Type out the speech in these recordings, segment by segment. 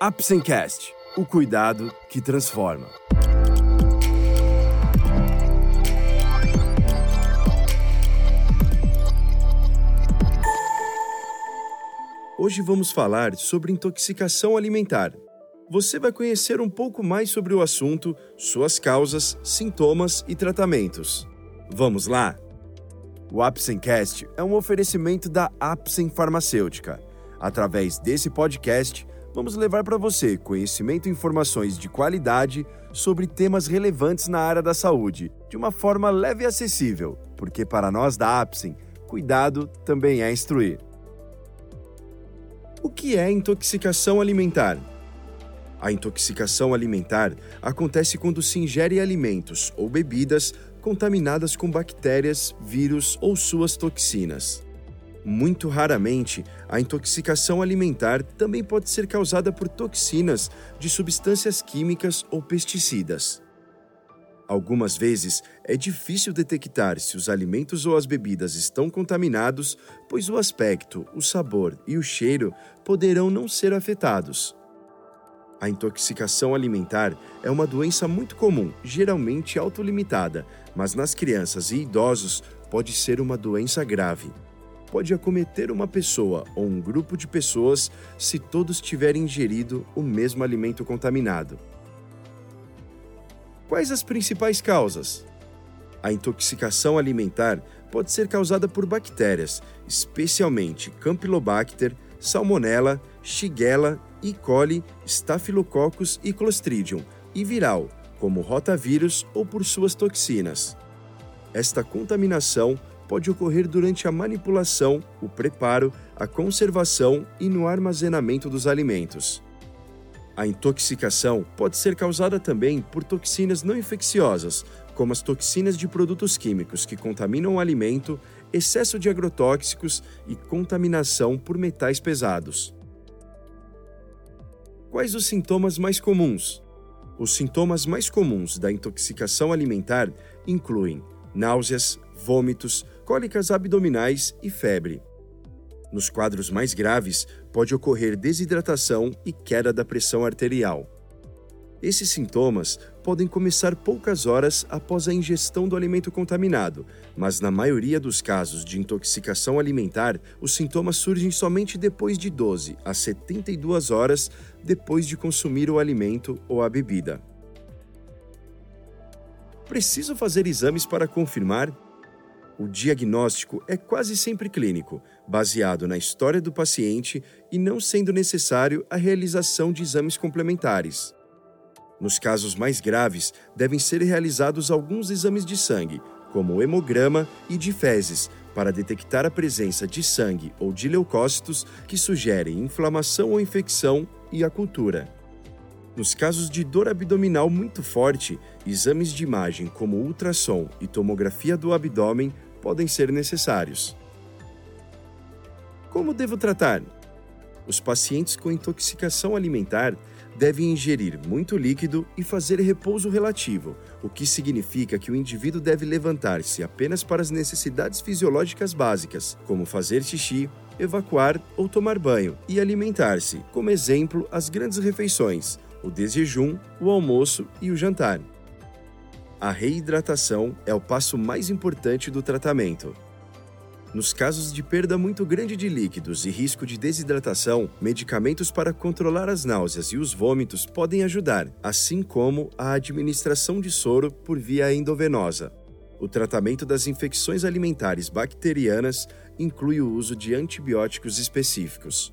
Apsencast, o cuidado que transforma. Hoje vamos falar sobre intoxicação alimentar. Você vai conhecer um pouco mais sobre o assunto, suas causas, sintomas e tratamentos. Vamos lá? O Apsencast é um oferecimento da Apsen Farmacêutica. Através desse podcast, vamos levar para você conhecimento e informações de qualidade sobre temas relevantes na área da saúde, de uma forma leve e acessível, porque para nós da Apsen, cuidado também é instruir. O que é intoxicação alimentar? A intoxicação alimentar acontece quando se ingere alimentos ou bebidas contaminadas com bactérias, vírus ou suas toxinas. Muito raramente, a intoxicação alimentar também pode ser causada por toxinas de substâncias químicas ou pesticidas. Algumas vezes é difícil detectar se os alimentos ou as bebidas estão contaminados, pois o aspecto, o sabor e o cheiro poderão não ser afetados. A intoxicação alimentar é uma doença muito comum, geralmente autolimitada, mas nas crianças e idosos pode ser uma doença grave. Pode acometer uma pessoa ou um grupo de pessoas se todos tiverem ingerido o mesmo alimento contaminado. Quais as principais causas? A intoxicação alimentar pode ser causada por bactérias, especialmente Campylobacter, Salmonella, Shigella, E. coli, Staphylococcus e Clostridium, e viral, como rotavírus ou por suas toxinas. Esta contaminação pode ocorrer durante a manipulação, o preparo, a conservação e no armazenamento dos alimentos. A intoxicação pode ser causada também por toxinas não infecciosas, como as toxinas de produtos químicos que contaminam o alimento, excesso de agrotóxicos e contaminação por metais pesados. Quais os sintomas mais comuns? Os sintomas mais comuns da intoxicação alimentar incluem náuseas, vômitos, cólicas abdominais e febre. Nos quadros mais graves, pode ocorrer desidratação e queda da pressão arterial. Esses sintomas podem começar poucas horas após a ingestão do alimento contaminado, mas na maioria dos casos de intoxicação alimentar, os sintomas surgem somente depois de 12 a 72 horas depois de consumir o alimento ou a bebida. Preciso fazer exames para confirmar o diagnóstico é quase sempre clínico, baseado na história do paciente e não sendo necessário a realização de exames complementares. Nos casos mais graves, devem ser realizados alguns exames de sangue, como o hemograma e de fezes, para detectar a presença de sangue ou de leucócitos que sugerem inflamação ou infecção e a cultura. Nos casos de dor abdominal muito forte, exames de imagem como ultrassom e tomografia do abdômen podem ser necessários. Como devo tratar? Os pacientes com intoxicação alimentar devem ingerir muito líquido e fazer repouso relativo, o que significa que o indivíduo deve levantar-se apenas para as necessidades fisiológicas básicas, como fazer xixi, evacuar ou tomar banho, e alimentar-se, como exemplo, as grandes refeições, o desjejum, o almoço e o jantar. A reidratação é o passo mais importante do tratamento. Nos casos de perda muito grande de líquidos e risco de desidratação, medicamentos para controlar as náuseas e os vômitos podem ajudar, assim como a administração de soro por via endovenosa. O tratamento das infecções alimentares bacterianas inclui o uso de antibióticos específicos.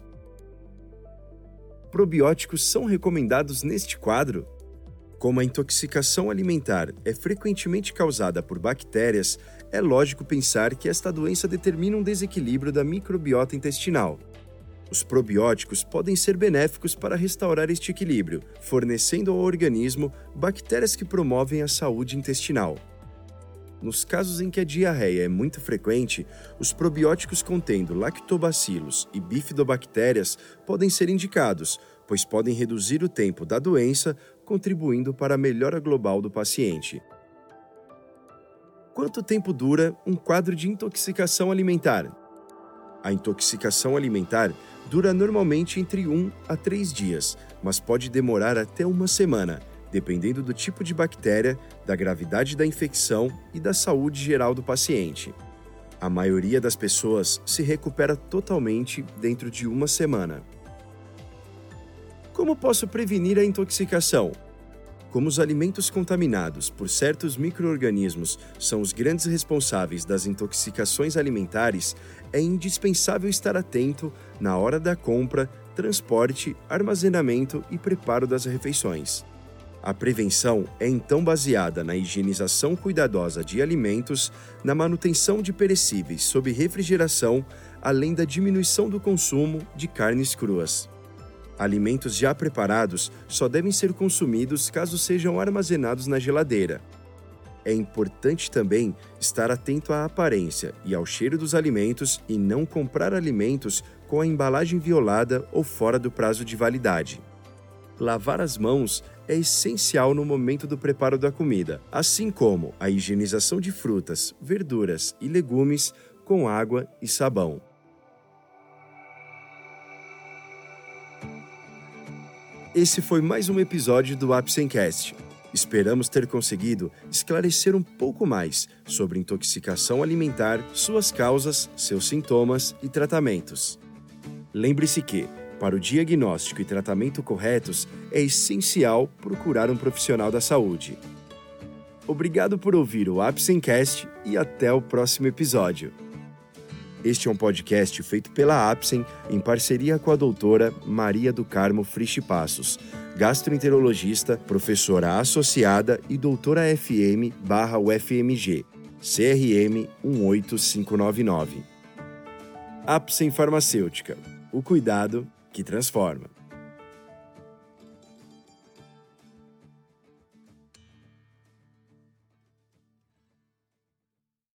Probióticos são recomendados neste quadro? Como a intoxicação alimentar é frequentemente causada por bactérias, é lógico pensar que esta doença determina um desequilíbrio da microbiota intestinal. Os probióticos podem ser benéficos para restaurar este equilíbrio, fornecendo ao organismo bactérias que promovem a saúde intestinal. Nos casos em que a diarreia é muito frequente, os probióticos contendo lactobacilos e bifidobactérias podem ser indicados, pois podem reduzir o tempo da doença, contribuindo para a melhora global do paciente. Quanto tempo dura um quadro de intoxicação alimentar? A intoxicação alimentar dura normalmente entre 1 a 3 dias, mas pode demorar até uma semana, dependendo do tipo de bactéria, da gravidade da infecção e da saúde geral do paciente. A maioria das pessoas se recupera totalmente dentro de uma semana. Como posso prevenir a intoxicação? Como os alimentos contaminados por certos microorganismos são os grandes responsáveis das intoxicações alimentares, é indispensável estar atento na hora da compra, transporte, armazenamento e preparo das refeições. A prevenção é então baseada na higienização cuidadosa de alimentos, na manutenção de perecíveis sob refrigeração, além da diminuição do consumo de carnes cruas. Alimentos já preparados só devem ser consumidos caso sejam armazenados na geladeira. É importante também estar atento à aparência e ao cheiro dos alimentos e não comprar alimentos com a embalagem violada ou fora do prazo de validade. Lavar as mãos é essencial no momento do preparo da comida, assim como a higienização de frutas, verduras e legumes com água e sabão. Esse foi mais um episódio do Apsencast. Esperamos ter conseguido esclarecer um pouco mais sobre intoxicação alimentar, suas causas, seus sintomas e tratamentos. Lembre-se que, para o diagnóstico e tratamento corretos, é essencial procurar um profissional da saúde. Obrigado por ouvir o Apsencast e até o próximo episódio. Este é um podcast feito pela Apsen em parceria com a doutora Maria do Carmo Frisch Passos, gastroenterologista, professora associada e doutora FM barra UFMG, CRM 18599. Apsen Farmacêutica, o cuidado que transforma.